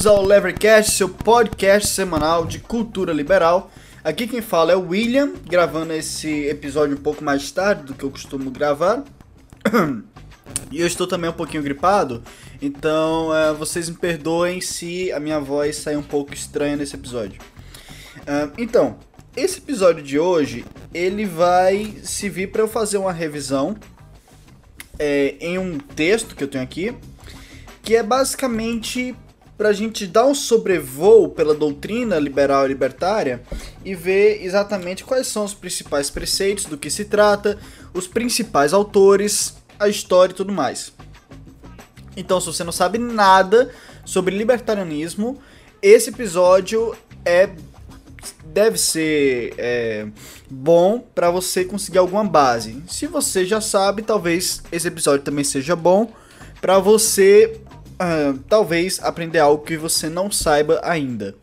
Bem-vindos ao Levercast, seu podcast semanal de cultura liberal. Aqui quem fala é o William, gravando esse episódio um pouco mais tarde do que eu costumo gravar. E eu estou também um pouquinho gripado, então uh, vocês me perdoem se a minha voz sair um pouco estranha nesse episódio. Uh, então, esse episódio de hoje ele vai servir para eu fazer uma revisão é, em um texto que eu tenho aqui, que é basicamente para a gente dar um sobrevoo pela doutrina liberal e libertária e ver exatamente quais são os principais preceitos, do que se trata, os principais autores, a história e tudo mais. Então, se você não sabe nada sobre libertarianismo, esse episódio é deve ser é, bom para você conseguir alguma base. Se você já sabe, talvez esse episódio também seja bom para você uh, talvez aprender algo que você não saiba ainda.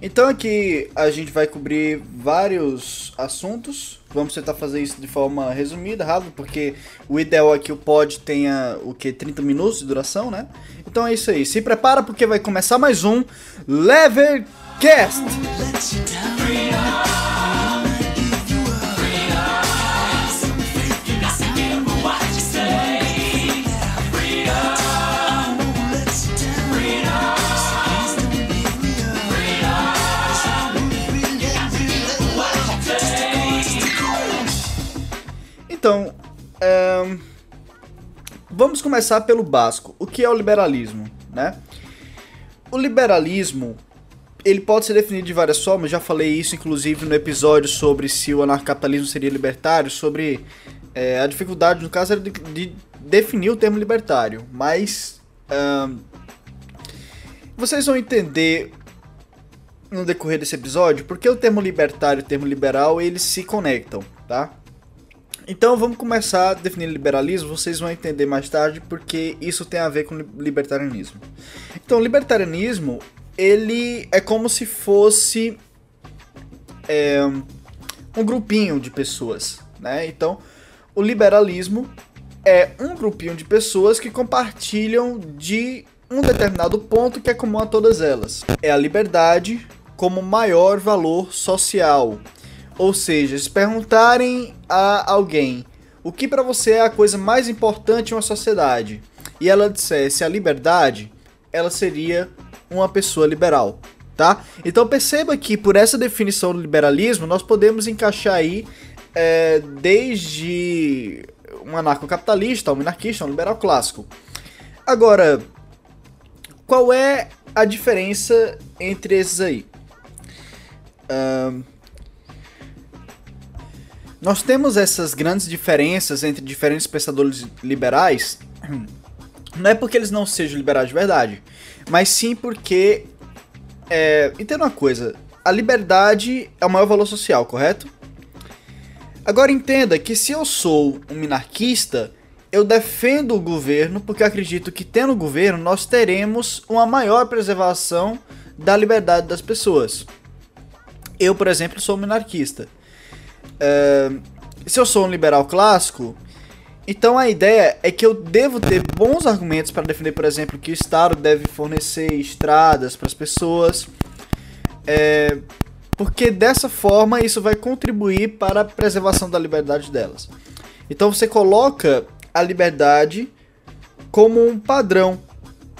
Então aqui a gente vai cobrir vários assuntos. Vamos tentar fazer isso de forma resumida, rápido, porque o ideal é que o pod tenha o que 30 minutos de duração, né? Então é isso aí. Se prepara porque vai começar mais um Levercast. Então, vamos começar pelo básico. O que é o liberalismo, né? O liberalismo ele pode ser definido de várias formas. Já falei isso, inclusive, no episódio sobre se o anarcapitalismo seria libertário, sobre é, a dificuldade, no caso, era de, de, definir o termo libertário. Mas vocês vão entender no decorrer desse episódio porque o termo libertário e o termo liberal eles se conectam, tá? Então vamos começar a definir liberalismo, vocês vão entender mais tarde porque isso tem a ver com libertarianismo. Então, libertarianismo, ele é como se fosse é, um grupinho de pessoas, né? Então, o liberalismo é um grupinho de pessoas que compartilham de um determinado ponto que é comum a todas elas. É a liberdade como maior valor social. Ou seja, se perguntarem a alguém o que para você é a coisa mais importante em uma sociedade e ela dissesse a liberdade, ela seria uma pessoa liberal, tá? Então perceba que por essa definição do liberalismo nós podemos encaixar aí é, desde um anarcocapitalista, um minarquista, um liberal clássico. Agora, qual é a diferença entre esses aí? Um, nós temos essas grandes diferenças entre diferentes pensadores liberais, não é porque eles não sejam liberais de verdade, mas sim porque. É, entenda uma coisa: a liberdade é o maior valor social, correto? Agora entenda que se eu sou um minarquista, eu defendo o governo porque acredito que tendo o governo nós teremos uma maior preservação da liberdade das pessoas. Eu, por exemplo, sou um minarquista. Se eu sou um liberal clássico, então a ideia é que eu devo ter bons argumentos para defender, por exemplo, que o Estado deve fornecer estradas para as pessoas, é, porque dessa forma isso vai contribuir para a preservação da liberdade delas. Então você coloca a liberdade como um padrão,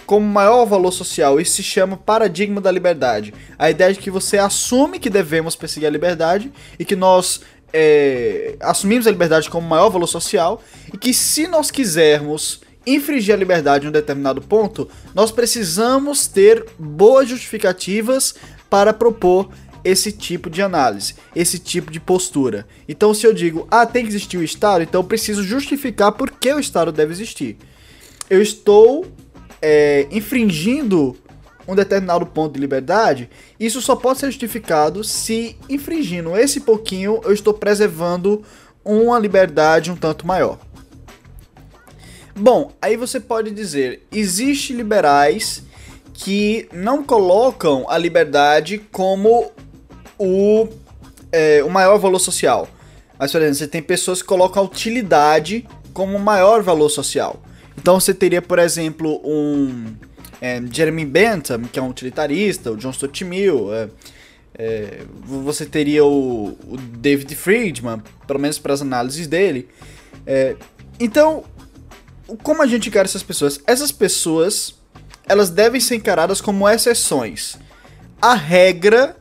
como maior valor social. Isso se chama paradigma da liberdade. A ideia de que você assume que devemos perseguir a liberdade e que nós é, assumimos a liberdade como maior valor social e que se nós quisermos infringir a liberdade em um determinado ponto, nós precisamos ter boas justificativas para propor esse tipo de análise, esse tipo de postura. Então, se eu digo, ah, tem que existir o Estado, então eu preciso justificar por que o Estado deve existir. Eu estou é, infringindo um determinado ponto de liberdade, isso só pode ser justificado se, infringindo esse pouquinho, eu estou preservando uma liberdade um tanto maior. Bom, aí você pode dizer, existe liberais que não colocam a liberdade como o, é, o maior valor social. Mas, por exemplo, você tem pessoas que colocam a utilidade como o maior valor social. Então você teria, por exemplo, um é, Jeremy Bentham, que é um utilitarista, o John Stuart Mill, é, é, você teria o, o, David Friedman, pelo menos para as análises dele. É, então, como a gente encara essas pessoas? Essas pessoas, elas devem ser encaradas como exceções. A regra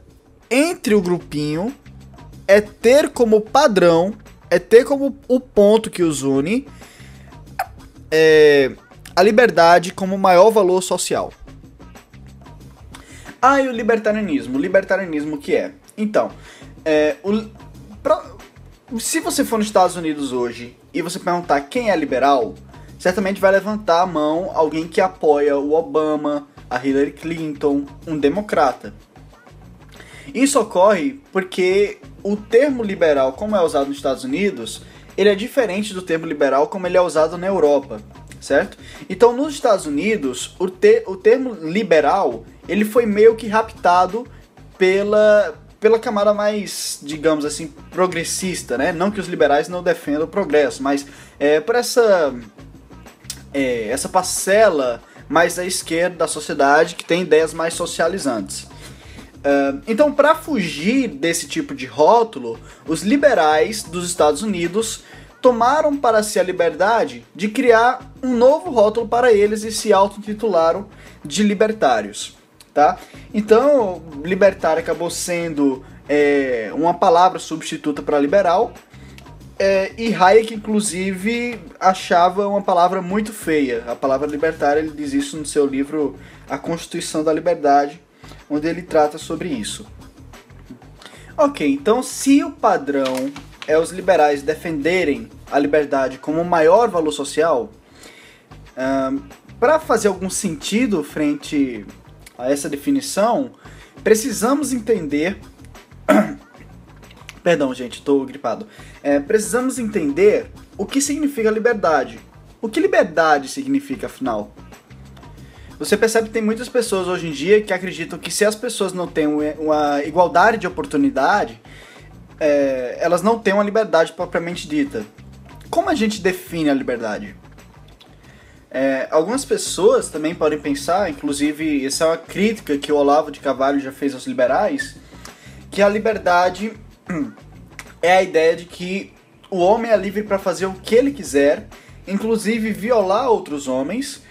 entre o grupinho é ter como padrão, é ter como o ponto que os une é, a liberdade como maior valor social. Ah, e o libertarianismo. O libertarianismo que é? Então, é, o, pra, se você for nos Estados Unidos hoje e você perguntar quem é liberal, certamente vai levantar a mão alguém que apoia o Obama, a Hillary Clinton, um democrata. Isso ocorre porque o termo liberal, como é usado nos Estados Unidos, ele é diferente do termo liberal como ele é usado na Europa certo? Então, nos Estados Unidos, o, te, o termo liberal, ele foi meio que raptado pela, pela camada mais, digamos assim, progressista, né? Não que os liberais não defendam o progresso, mas é, por essa, é, essa parcela mais à esquerda da sociedade que tem ideias mais socializantes. Uh, então, para fugir desse tipo de rótulo, os liberais dos Estados Unidos tomaram para si a liberdade de criar um novo rótulo para eles e se auto-intitularam de libertários. Tá? Então, libertário acabou sendo é, uma palavra substituta para liberal, é, e Hayek, inclusive, achava uma palavra muito feia. A palavra libertária, ele diz isso no seu livro A Constituição da Liberdade, onde ele trata sobre isso. Ok, então se o padrão é os liberais defenderem a liberdade como o maior valor social, para fazer algum sentido frente a essa definição, precisamos entender. Perdão, gente, estou gripado. É, precisamos entender o que significa liberdade. O que liberdade significa, afinal? Você percebe que tem muitas pessoas hoje em dia que acreditam que se as pessoas não têm uma igualdade de oportunidade, é, elas não têm uma liberdade propriamente dita. Como a gente define a liberdade? É, algumas pessoas também podem pensar, inclusive, essa é uma crítica que o Olavo de Carvalho já fez aos liberais, que a liberdade é a ideia de que o homem é livre para fazer o que ele quiser, inclusive violar outros homens,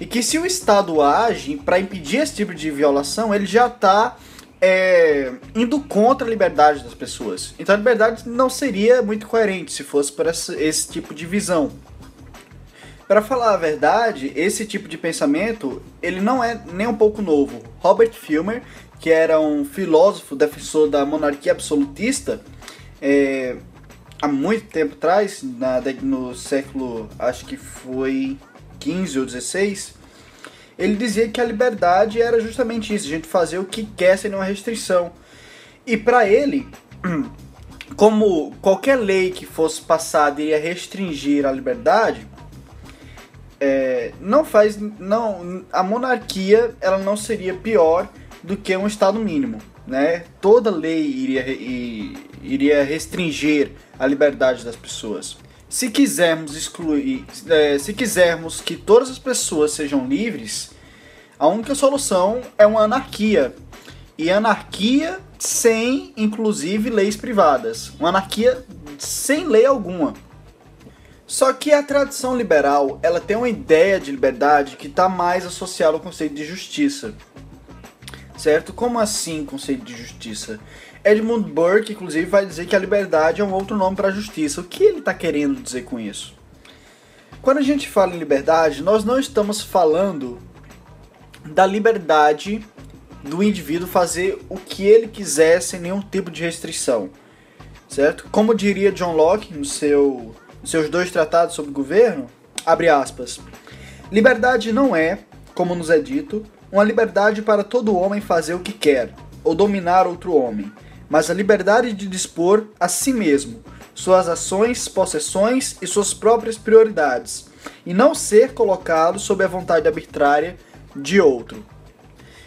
e que se o Estado age para impedir esse tipo de violação, ele já está é, indo contra a liberdade das pessoas. Então a liberdade não seria muito coerente se fosse por esse, esse tipo de visão. Para falar a verdade, esse tipo de pensamento ele não é nem um pouco novo. Robert Filmer, que era um filósofo defensor da monarquia absolutista, é, há muito tempo atrás, na, no século acho que foi 15 ou 16, ele dizia que a liberdade era justamente isso, a gente fazer o que quer sem nenhuma restrição. E para ele, como qualquer lei que fosse passada iria restringir a liberdade, é, não faz, não, a monarquia ela não seria pior do que um estado mínimo, né? Toda lei iria, iria restringir a liberdade das pessoas. Se quisermos excluir, é, se quisermos que todas as pessoas sejam livres, a única solução é uma anarquia. E anarquia sem, inclusive, leis privadas. Uma anarquia sem lei alguma. Só que a tradição liberal, ela tem uma ideia de liberdade que está mais associada ao conceito de justiça. Certo? Como assim conceito de justiça? Edmund Burke, inclusive, vai dizer que a liberdade é um outro nome para a justiça. O que ele está querendo dizer com isso? Quando a gente fala em liberdade, nós não estamos falando da liberdade do indivíduo fazer o que ele quiser sem nenhum tipo de restrição, certo? Como diria John Locke no seu, nos seus dois tratados sobre governo, abre aspas, liberdade não é, como nos é dito, uma liberdade para todo homem fazer o que quer ou dominar outro homem, mas a liberdade de dispor a si mesmo, suas ações, possessões e suas próprias prioridades, e não ser colocado sob a vontade arbitrária de outro.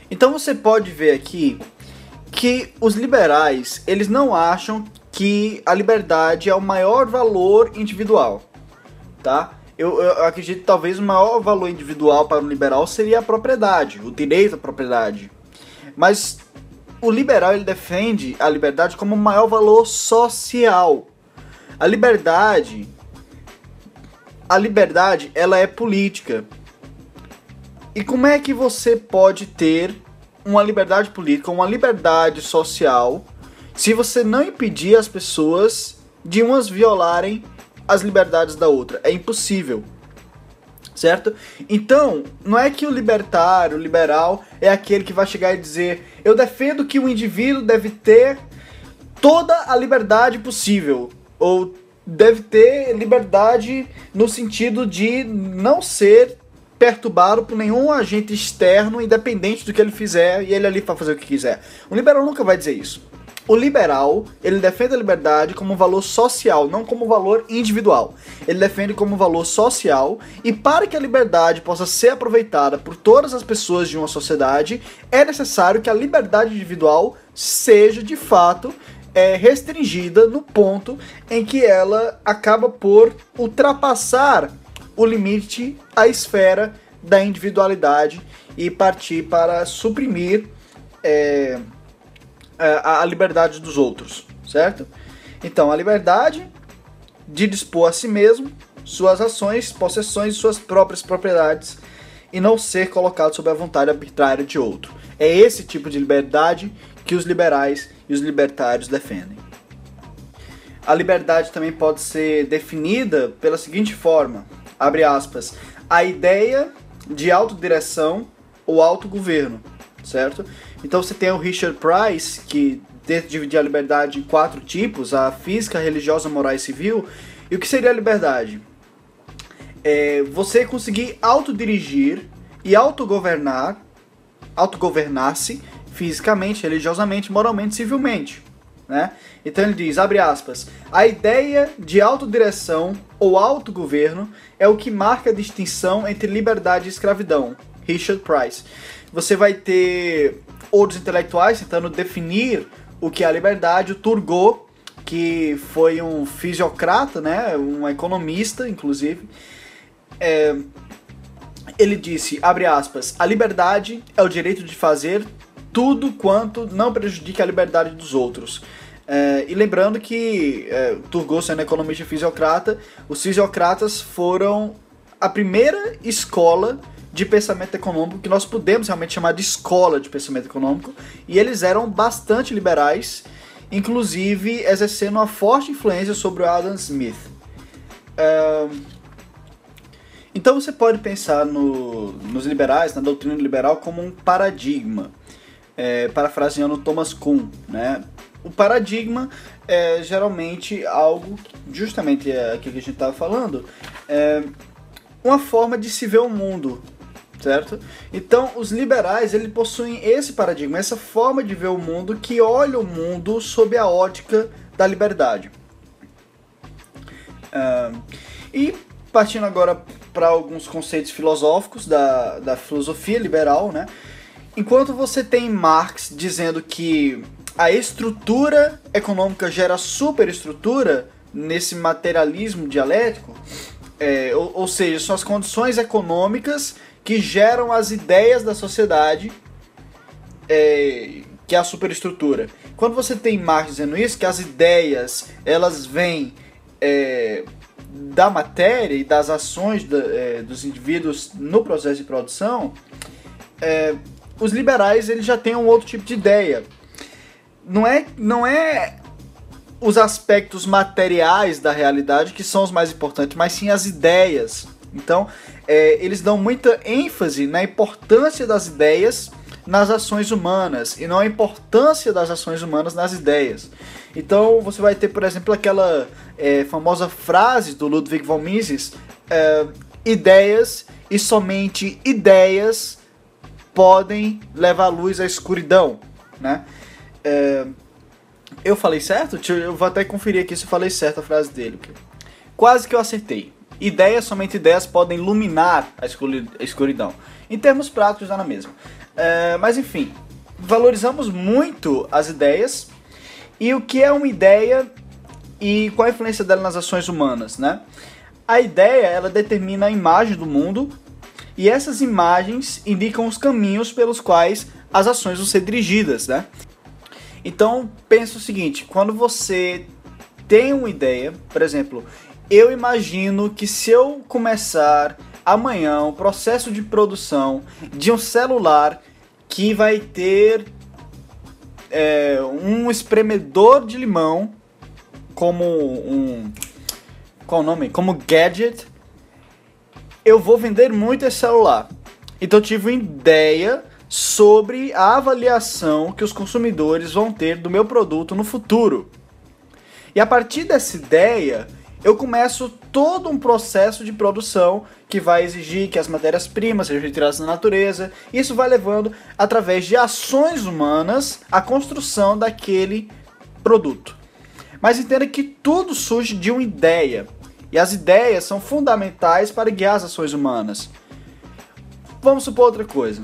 Então você pode ver aqui que os liberais, eles não acham que a liberdade é o maior valor individual, tá? eu, eu acredito que talvez o maior valor individual para um liberal seria a propriedade, o direito à propriedade. Mas o liberal ele defende a liberdade como o maior valor social. A liberdade a liberdade ela é política. E como é que você pode ter uma liberdade política, uma liberdade social, se você não impedir as pessoas de umas violarem as liberdades da outra? É impossível. Certo? Então, não é que o libertário, o liberal, é aquele que vai chegar e dizer: eu defendo que o indivíduo deve ter toda a liberdade possível, ou deve ter liberdade no sentido de não ser perturbado por nenhum agente externo, independente do que ele fizer, e ele ali para fazer o que quiser. O liberal nunca vai dizer isso. O liberal, ele defende a liberdade como um valor social, não como um valor individual. Ele defende como um valor social e para que a liberdade possa ser aproveitada por todas as pessoas de uma sociedade, é necessário que a liberdade individual seja de fato é, restringida no ponto em que ela acaba por ultrapassar o limite, a esfera da individualidade e partir para suprimir é, a, a liberdade dos outros, certo? Então, a liberdade de dispor a si mesmo suas ações, possessões e suas próprias propriedades e não ser colocado sob a vontade arbitrária de outro. É esse tipo de liberdade que os liberais e os libertários defendem. A liberdade também pode ser definida pela seguinte forma: abre aspas, a ideia de autodireção ou autogoverno, certo? Então você tem o Richard Price, que tenta dividir a liberdade em quatro tipos: a física, religiosa, moral e civil. E o que seria a liberdade? É você conseguir autodirigir e autogovernar, autogovernar-se fisicamente, religiosamente, moralmente, civilmente. Né? Então ele diz, abre aspas, a ideia de autodireção ou autogoverno é o que marca a distinção entre liberdade e escravidão. Richard Price. Você vai ter outros intelectuais tentando definir o que é a liberdade. O Turgot, que foi um fisiocrata, né, um economista, inclusive, é, ele disse, abre aspas, a liberdade é o direito de fazer tudo quanto não prejudique a liberdade dos outros. É, e lembrando que é, Turgot sendo economista fisiocrata, os fisiocratas foram a primeira escola de pensamento econômico que nós podemos realmente chamar de escola de pensamento econômico, e eles eram bastante liberais, inclusive exercendo uma forte influência sobre o Adam Smith. É, então você pode pensar no, nos liberais, na doutrina liberal, como um paradigma é, parafraseando Thomas Kuhn, né? O paradigma é geralmente algo, justamente é aquilo que a gente estava falando, é uma forma de se ver o mundo, certo? Então, os liberais, eles possuem esse paradigma, essa forma de ver o mundo que olha o mundo sob a ótica da liberdade. Uh, e partindo agora para alguns conceitos filosóficos da, da filosofia liberal, né? Enquanto você tem Marx dizendo que a estrutura econômica gera superestrutura nesse materialismo dialético, é, ou, ou, seja, são as condições econômicas que geram as ideias da sociedade, é, que é a superestrutura. Quando você tem Marx dizendo isso, que as ideias elas vêm é, da matéria e das ações da, é, dos indivíduos no processo de produção, é, os liberais eles já têm um outro tipo de ideia. Não é, não é os aspectos materiais da realidade que são os mais importantes, mas sim as ideias. Então, é, eles dão muita ênfase na importância das ideias nas ações humanas e não a importância das ações humanas nas ideias. Então, você vai ter, por exemplo, aquela é, famosa frase do Ludwig von Mises: é, ideias e somente ideias podem levar luz à escuridão, né? É, eu falei certo? Eu vou até conferir aqui se eu falei certo a frase dele. Quase que eu acertei. Ideias, somente ideias, podem iluminar a escuridão. Em termos práticos, dá na mesma. É, mas enfim, valorizamos muito as ideias e o que é uma ideia e qual a influência dela nas ações humanas, né? A ideia, ela determina a imagem do mundo e essas imagens indicam os caminhos pelos quais as ações vão ser dirigidas, né? Então, pensa o seguinte, quando você tem uma ideia, por exemplo, eu imagino que se eu começar amanhã o processo de produção de um celular que vai ter é, um espremedor de limão como um qual o nome? Como gadget, eu vou vender muito esse celular. Então eu tive uma ideia sobre a avaliação que os consumidores vão ter do meu produto no futuro. E a partir dessa ideia, eu começo todo um processo de produção que vai exigir que as matérias-primas sejam retiradas da natureza. Isso vai levando, através de ações humanas, a construção daquele produto. Mas entenda que tudo surge de uma ideia. E as ideias são fundamentais para guiar as ações humanas. Vamos supor outra coisa.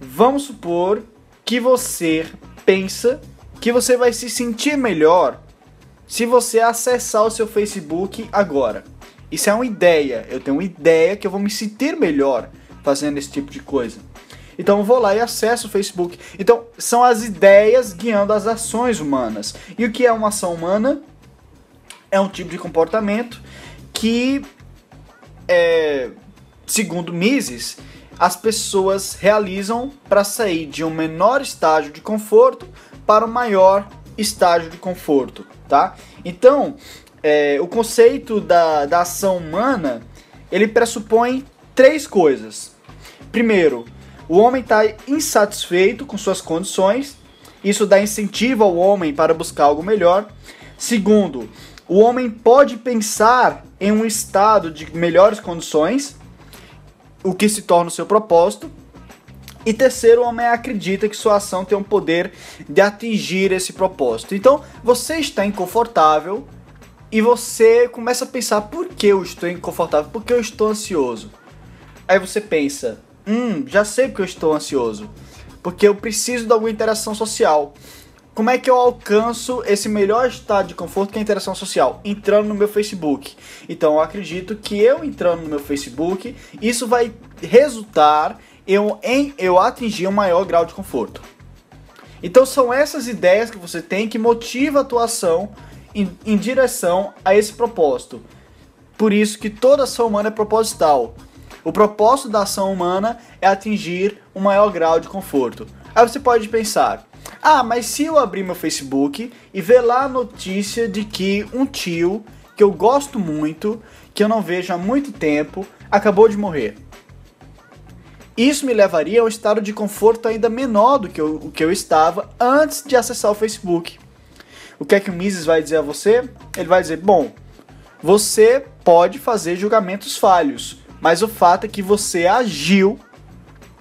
Vamos supor que você pensa que você vai se sentir melhor se você acessar o seu Facebook agora. Isso é uma ideia. Eu tenho uma ideia que eu vou me sentir melhor fazendo esse tipo de coisa. Então eu vou lá e acesso o Facebook. Então são as ideias guiando as ações humanas. E o que é uma ação humana? É um tipo de comportamento que, é, segundo Mises, as pessoas realizam para sair de um menor estágio de conforto para um maior estágio de conforto, tá? Então, é, o conceito da, da ação humana ele pressupõe três coisas. Primeiro, o homem está insatisfeito com suas condições, isso dá incentivo ao homem para buscar algo melhor. Segundo, o homem pode pensar em um estado de melhores condições, o que se torna o seu propósito. E terceiro, o homem acredita que sua ação tem o poder de atingir esse propósito. Então, você está inconfortável e você começa a pensar por que eu estou inconfortável, por que eu estou ansioso. Aí você pensa, hum, já sei porque eu estou ansioso. Porque eu preciso de alguma interação social. Como é que eu alcanço esse melhor estado de conforto que é a interação social? Entrando no meu Facebook. Então eu acredito que eu entrando no meu Facebook, isso vai resultar eu, em eu atingir um maior grau de conforto. Então são essas ideias que você tem que motiva a tua ação em, em direção a esse propósito. Por isso que toda ação humana é proposital. O propósito da ação humana é atingir um maior grau de conforto. Aí você pode pensar, ah, mas se eu abrir meu Facebook e ver lá a notícia de que um tio que eu gosto muito, que eu não vejo há muito tempo, acabou de morrer. Isso me levaria a um estado de conforto ainda menor do que o que eu estava antes de acessar o Facebook. O que é que o Mises vai dizer a você? Ele vai dizer: bom, você pode fazer julgamentos falhos, mas o fato é que você agiu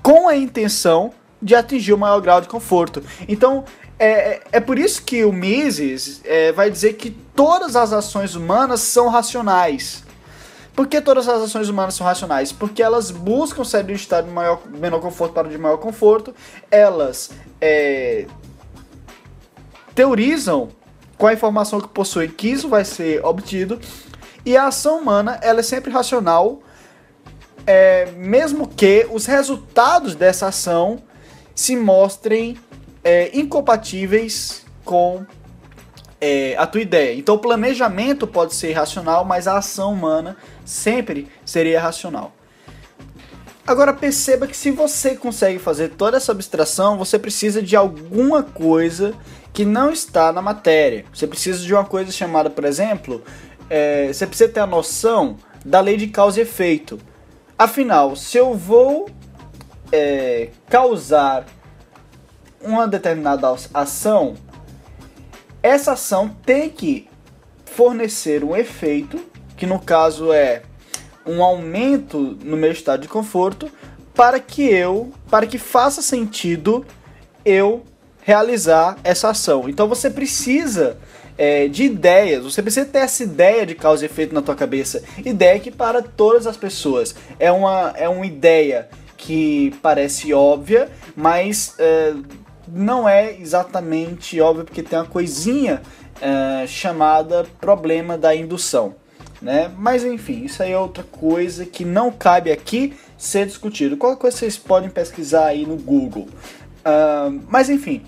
com a intenção de atingir o maior grau de conforto. Então, é, é, é por isso que o Mises é, vai dizer que todas as ações humanas são racionais. Por que todas as ações humanas são racionais? Porque elas buscam sair do estado de maior, menor conforto para o de maior conforto, elas é, teorizam com a informação que possuem que isso vai ser obtido, e a ação humana ela é sempre racional, é, mesmo que os resultados dessa ação se mostrem é, incompatíveis com é, a tua ideia. Então o planejamento pode ser racional, mas a ação humana sempre seria racional. Agora perceba que se você consegue fazer toda essa abstração, você precisa de alguma coisa que não está na matéria. Você precisa de uma coisa chamada, por exemplo, é, você precisa ter a noção da lei de causa e efeito. Afinal, se eu vou é, causar uma determinada ação, essa ação tem que fornecer um efeito, que no caso é um aumento no meu estado de conforto, para que eu, para que faça sentido eu realizar essa ação. Então você precisa é, de ideias, você precisa ter essa ideia de causa e efeito na tua cabeça. Ideia que para todas as pessoas é uma, é uma ideia que parece óbvia, mas é, não é exatamente óbvia porque tem uma coisinha é, chamada problema da indução. né? Mas enfim, isso aí é outra coisa que não cabe aqui ser discutido. Qualquer coisa vocês podem pesquisar aí no Google. Uh, mas enfim,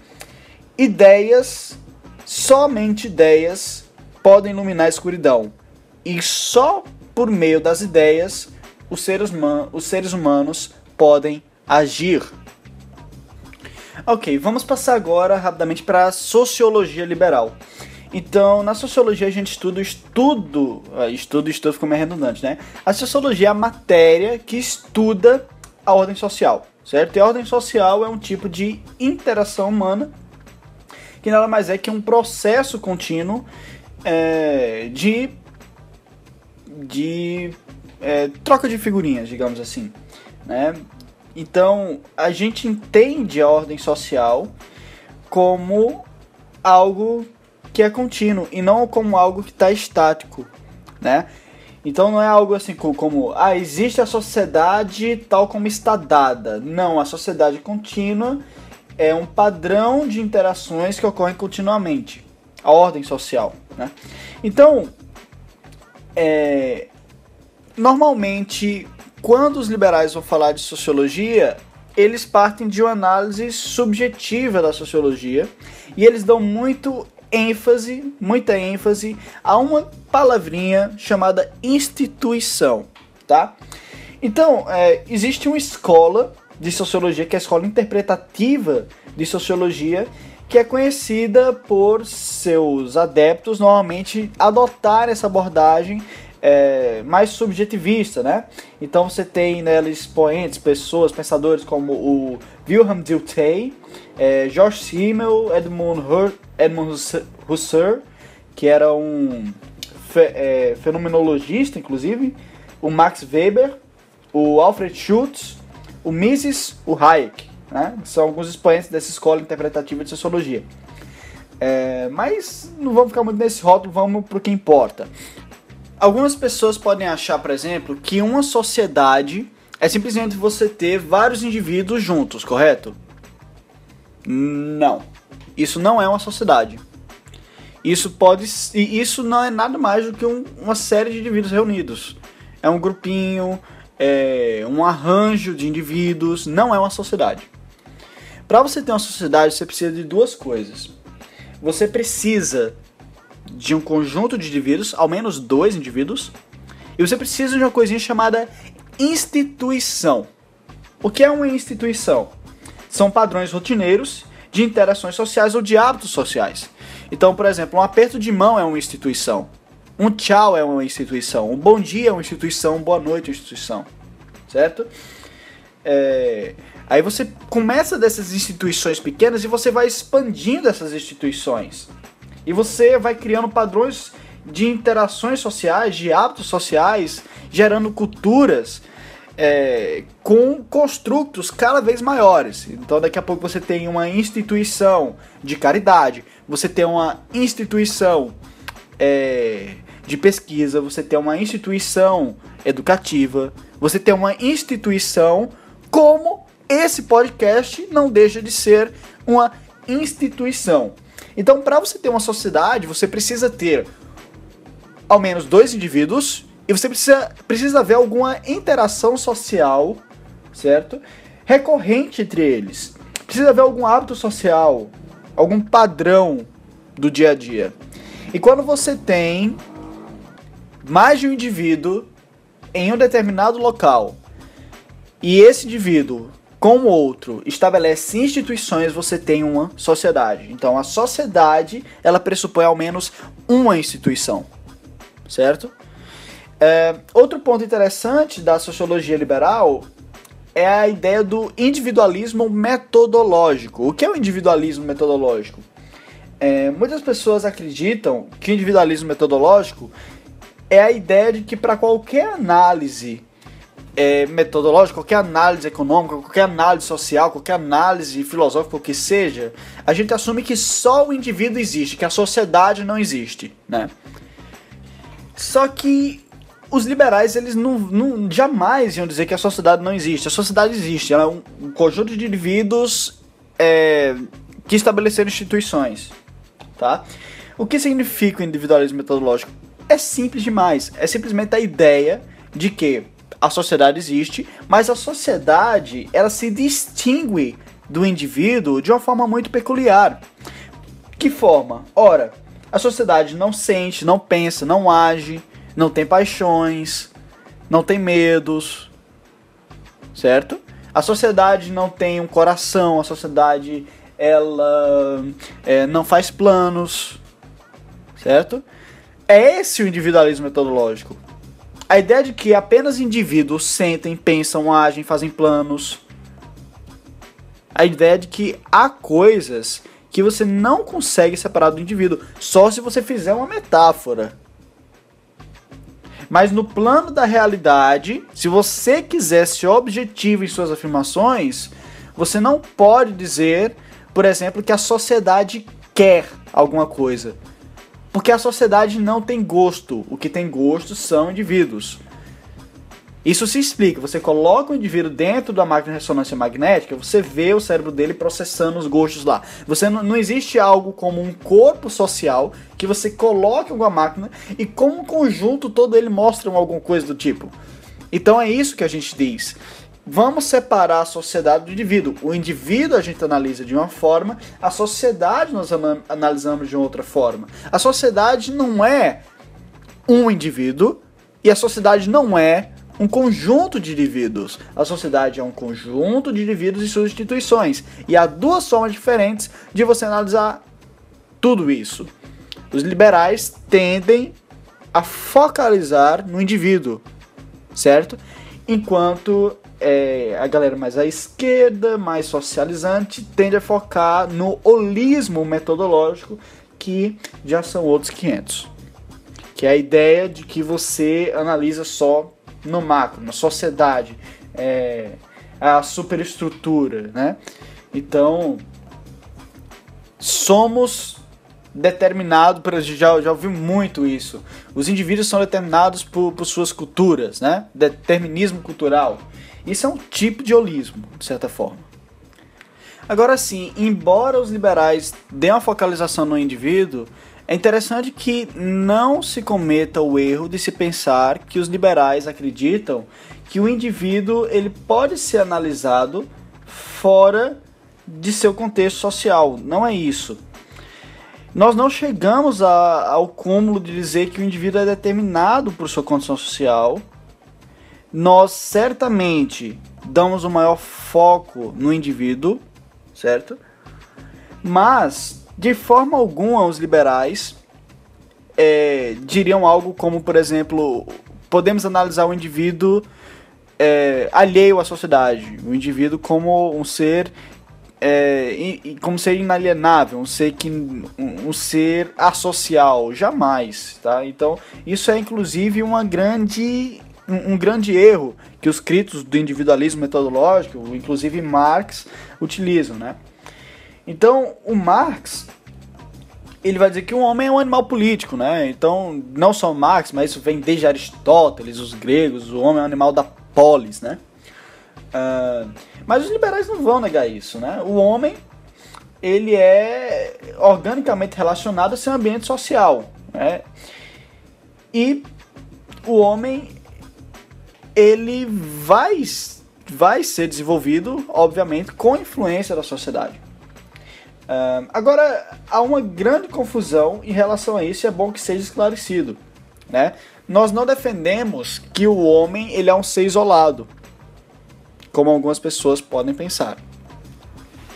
ideias, somente ideias, podem iluminar a escuridão. E só por meio das ideias os seres, os seres humanos podem agir. Ok, vamos passar agora rapidamente para a sociologia liberal. Então, na sociologia a gente estuda o estudo, ah, estudo, estudo ficou meio redundante, né? A sociologia é a matéria que estuda a ordem social, certo? E a ordem social é um tipo de interação humana que nada mais é que um processo contínuo é, de, de é, troca de figurinhas, digamos assim, né? Então, a gente entende a ordem social como algo que é contínuo e não como algo que está estático, né? Então não é algo assim como, ah, existe a sociedade tal como está dada. Não, a sociedade contínua é um padrão de interações que ocorrem continuamente. A ordem social, né? Então, é, normalmente, quando os liberais vão falar de sociologia, eles partem de uma análise subjetiva da sociologia e eles dão muito ênfase, muita ênfase a uma palavrinha chamada instituição, tá? Então, é, existe uma escola de sociologia, que é a escola interpretativa de sociologia, que é conhecida por seus adeptos normalmente adotar essa abordagem é, mais subjetivista, né? Então você tem nela expoentes, pessoas, pensadores como o Wilhelm Dilthey, é, George Simmel, Edmund, Edmund Husserl, que era um fe é, fenomenologista, inclusive, o Max Weber, o Alfred Schultz, o Mises, o Hayek, né? São alguns expoentes dessa escola interpretativa de sociologia. É, mas não vamos ficar muito nesse rótulo, vamos para o que importa. Algumas pessoas podem achar, por exemplo, que uma sociedade é simplesmente você ter vários indivíduos juntos, correto? Não. Isso não é uma sociedade. Isso pode isso não é nada mais do que um, uma série de indivíduos reunidos. É um grupinho, é um arranjo de indivíduos, não é uma sociedade. Para você ter uma sociedade, você precisa de duas coisas. Você precisa de um conjunto de indivíduos, ao menos dois indivíduos, e você precisa de uma coisinha chamada instituição. O que é uma instituição? São padrões rotineiros de interações sociais ou de hábitos sociais. Então, por exemplo, um aperto de mão é uma instituição. Um tchau é uma instituição. Um bom dia é uma instituição. Um boa noite é uma instituição. Certo? É... Aí você começa dessas instituições pequenas e você vai expandindo essas instituições. E você vai criando padrões de interações sociais, de hábitos sociais, gerando culturas é, com construtos cada vez maiores. Então, daqui a pouco você tem uma instituição de caridade, você tem uma instituição é, de pesquisa, você tem uma instituição educativa, você tem uma instituição como esse podcast não deixa de ser uma instituição. Então, para você ter uma sociedade, você precisa ter ao menos dois indivíduos e você precisa, precisa haver alguma interação social, certo? Recorrente entre eles. Precisa haver algum hábito social, algum padrão do dia a dia. E quando você tem mais de um indivíduo em um determinado local e esse indivíduo com o outro estabelece instituições, você tem uma sociedade. Então a sociedade, ela pressupõe ao menos uma instituição, certo? É, outro ponto interessante da sociologia liberal é a ideia do individualismo metodológico. O que é o individualismo metodológico? É, muitas pessoas acreditam que o individualismo metodológico é a ideia de que para qualquer análise é, metodológica, qualquer análise econômica, qualquer análise social, qualquer análise filosófica, o que seja, a gente assume que só o indivíduo existe, que a sociedade não existe, né? Só que os liberais, eles não, não jamais iam dizer que a sociedade não existe. A sociedade existe, ela é um, um conjunto de indivíduos é, que estabeleceram instituições, tá? O que significa o individualismo metodológico? é simples demais. É simplesmente a ideia de que a sociedade existe, mas a sociedade ela se distingue do indivíduo de uma forma muito peculiar. Que forma? Ora, a sociedade não sente, não pensa, não age, não tem paixões, não tem medos, certo? A sociedade não tem um coração, a sociedade ela é, não faz planos, certo? É esse o individualismo metodológico. A ideia de que apenas indivíduos sentem, pensam, agem, fazem planos. A ideia de que há coisas que você não consegue separar do indivíduo, só se você fizer uma metáfora. Mas no plano da realidade, se você quiser ser objetivo em suas afirmações, você não pode dizer, por exemplo, que a sociedade quer alguma coisa. Porque a sociedade não tem gosto. O que tem gosto são indivíduos. Isso se explica. Você coloca o indivíduo dentro da máquina de ressonância magnética, você vê o cérebro dele processando os gostos lá. Você não, não existe algo como um corpo social que você coloca em alguma máquina e como um conjunto todo ele mostra alguma coisa do tipo. Então é isso que a gente diz. Vamos separar a sociedade do indivíduo. O indivíduo a gente analisa de uma forma, a sociedade nós analisamos de outra forma. A sociedade não é um indivíduo e a sociedade não é um conjunto de indivíduos. A sociedade é um conjunto de indivíduos e suas instituições. E há duas formas diferentes de você analisar tudo isso. Os liberais tendem a focalizar no indivíduo, certo? Enquanto é, a galera mais à esquerda, mais socializante, tende a focar no holismo metodológico, que já são outros 500. Que é a ideia de que você analisa só no macro, na sociedade, é, a superestrutura, né? Então, somos determinados, já, já ouvi muito isso, os indivíduos são determinados por, por suas culturas, né? Determinismo cultural. Isso é um tipo de holismo, de certa forma. Agora sim, embora os liberais dêem uma focalização no indivíduo, é interessante que não se cometa o erro de se pensar que os liberais acreditam que o indivíduo ele pode ser analisado fora de seu contexto social. Não é isso. Nós não chegamos a, ao cúmulo de dizer que o indivíduo é determinado por sua condição social. Nós certamente damos o maior foco no indivíduo, certo? Mas de forma alguma, os liberais é, diriam algo como, por exemplo, podemos analisar o indivíduo é, alheio à sociedade, o indivíduo como um ser é, como ser inalienável, um ser que um, um, ser asocial, jamais, tá? Então isso é inclusive uma grande um, um, grande erro que os críticos do individualismo metodológico, inclusive Marx, utilizam, né? Então, o Marx ele vai dizer que o homem é um animal político, né? Então, não só Marx, mas isso vem desde Aristóteles, os gregos, o homem é um animal da polis, né? Uh, mas os liberais não vão negar isso, né? O homem, ele é organicamente relacionado a seu ambiente social, né? E o homem, ele vai, vai ser desenvolvido, obviamente, com influência da sociedade. Uh, agora, há uma grande confusão em relação a isso e é bom que seja esclarecido. Né? Nós não defendemos que o homem ele é um ser isolado, como algumas pessoas podem pensar.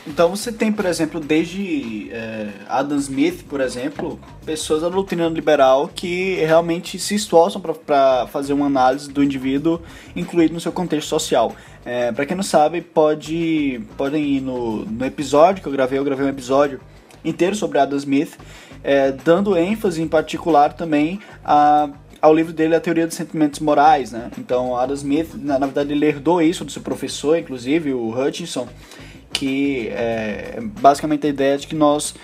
Então você tem, por exemplo, desde é, Adam Smith, por exemplo, pessoas da doutrina liberal que realmente se esforçam para fazer uma análise do indivíduo incluído no seu contexto social. É, para quem não sabe, pode podem ir no, no episódio que eu gravei, eu gravei um episódio inteiro sobre Adam Smith, é, dando ênfase em particular também a ao livro dele A Teoria dos Sentimentos Morais, né? Então, Adam Smith, na, na verdade, ele herdou isso do seu professor, inclusive, o Hutchinson, que é basicamente a ideia de que nós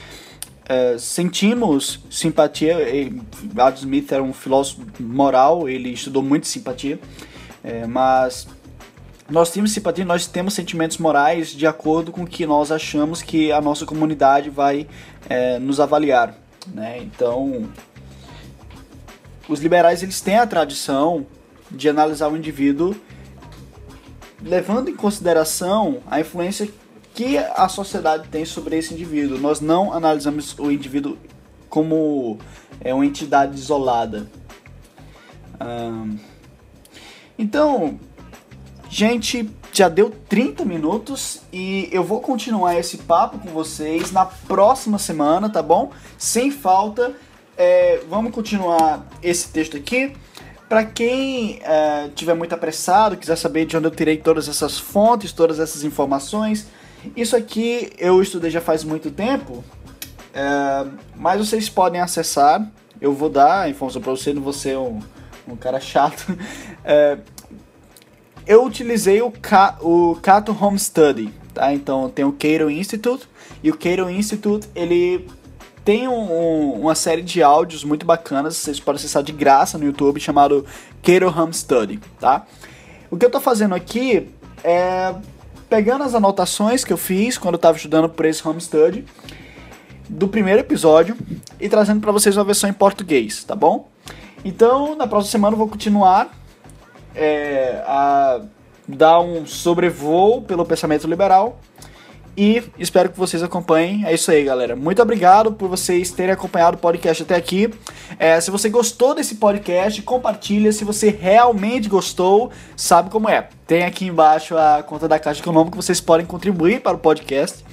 é, sentimos simpatia. Adam Smith era um filósofo moral, ele estudou muito simpatia, é, mas nós temos simpatia, nós temos sentimentos morais de acordo com o que nós achamos que a nossa comunidade vai é, nos avaliar. Né? Então, os liberais eles têm a tradição de analisar o indivíduo levando em consideração a influência que a sociedade tem sobre esse indivíduo. Nós não analisamos o indivíduo como é, uma entidade isolada. então, gente, já deu 30 minutos e eu vou continuar esse papo com vocês na próxima semana, tá bom? Sem falta. É, vamos continuar esse texto aqui. Para quem é, tiver muito apressado, quiser saber de onde eu tirei todas essas fontes, todas essas informações, isso aqui eu estudei já faz muito tempo, é, mas vocês podem acessar. Eu vou dar a informação para você, não vou ser um, um cara chato. É, eu utilizei o, o Cato Home Study, tá? Então tem o Cato Institute e o Cato Institute ele tem um, um, uma série de áudios muito bacanas, vocês podem acessar de graça no YouTube, chamado Cato Home Study, tá? O que eu tô fazendo aqui é pegando as anotações que eu fiz quando eu tava estudando por esse Home Study do primeiro episódio e trazendo para vocês uma versão em português, tá bom? Então, na próxima semana eu vou continuar é, a dar um sobrevoo pelo pensamento liberal e espero que vocês acompanhem. É isso aí, galera. Muito obrigado por vocês terem acompanhado o podcast até aqui. É, se você gostou desse podcast, compartilha. Se você realmente gostou, sabe como é. Tem aqui embaixo a conta da Caixa Econômica que vocês podem contribuir para o podcast.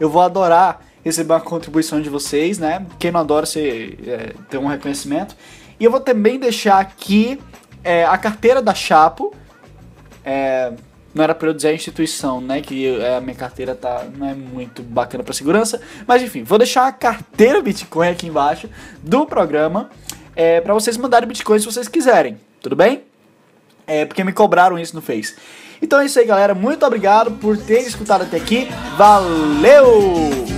Eu vou adorar receber uma contribuição de vocês, né? Quem não adora ser, é, ter um reconhecimento. E eu vou também deixar aqui é, a carteira da Chapo. É, não era para eu dizer a instituição, né? Que é, a minha carteira tá, não é muito bacana para segurança. Mas enfim, vou deixar a carteira Bitcoin aqui embaixo do programa é, para vocês mandarem Bitcoin se vocês quiserem. Tudo bem? É, porque me cobraram isso no Face. Então é isso aí, galera. Muito obrigado por ter escutado até aqui. Valeu!